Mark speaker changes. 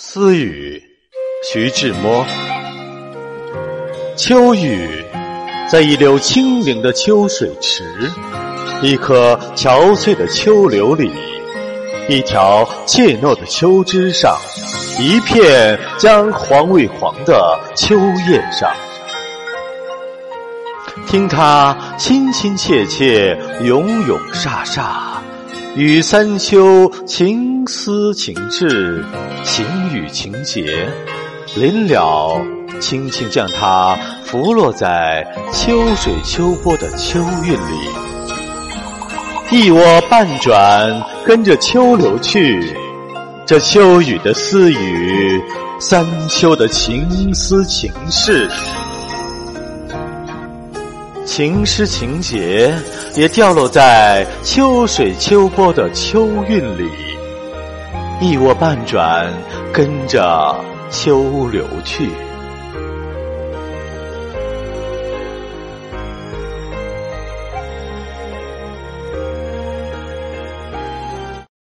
Speaker 1: 私语，徐志摩。秋雨，在一溜清灵的秋水池，一棵憔悴的秋柳里，一条怯懦的秋枝上，一片将黄未黄的秋叶上，听他亲亲切切，咏咏煞煞。与三秋情思情志，情语情结，临了，轻轻将它拂落在秋水秋波的秋韵里。一窝半转，跟着秋流去。这秋雨的私语，三秋的情思情事。情诗情节也掉落在秋水秋波的秋韵里，一窝半转，跟着秋流去。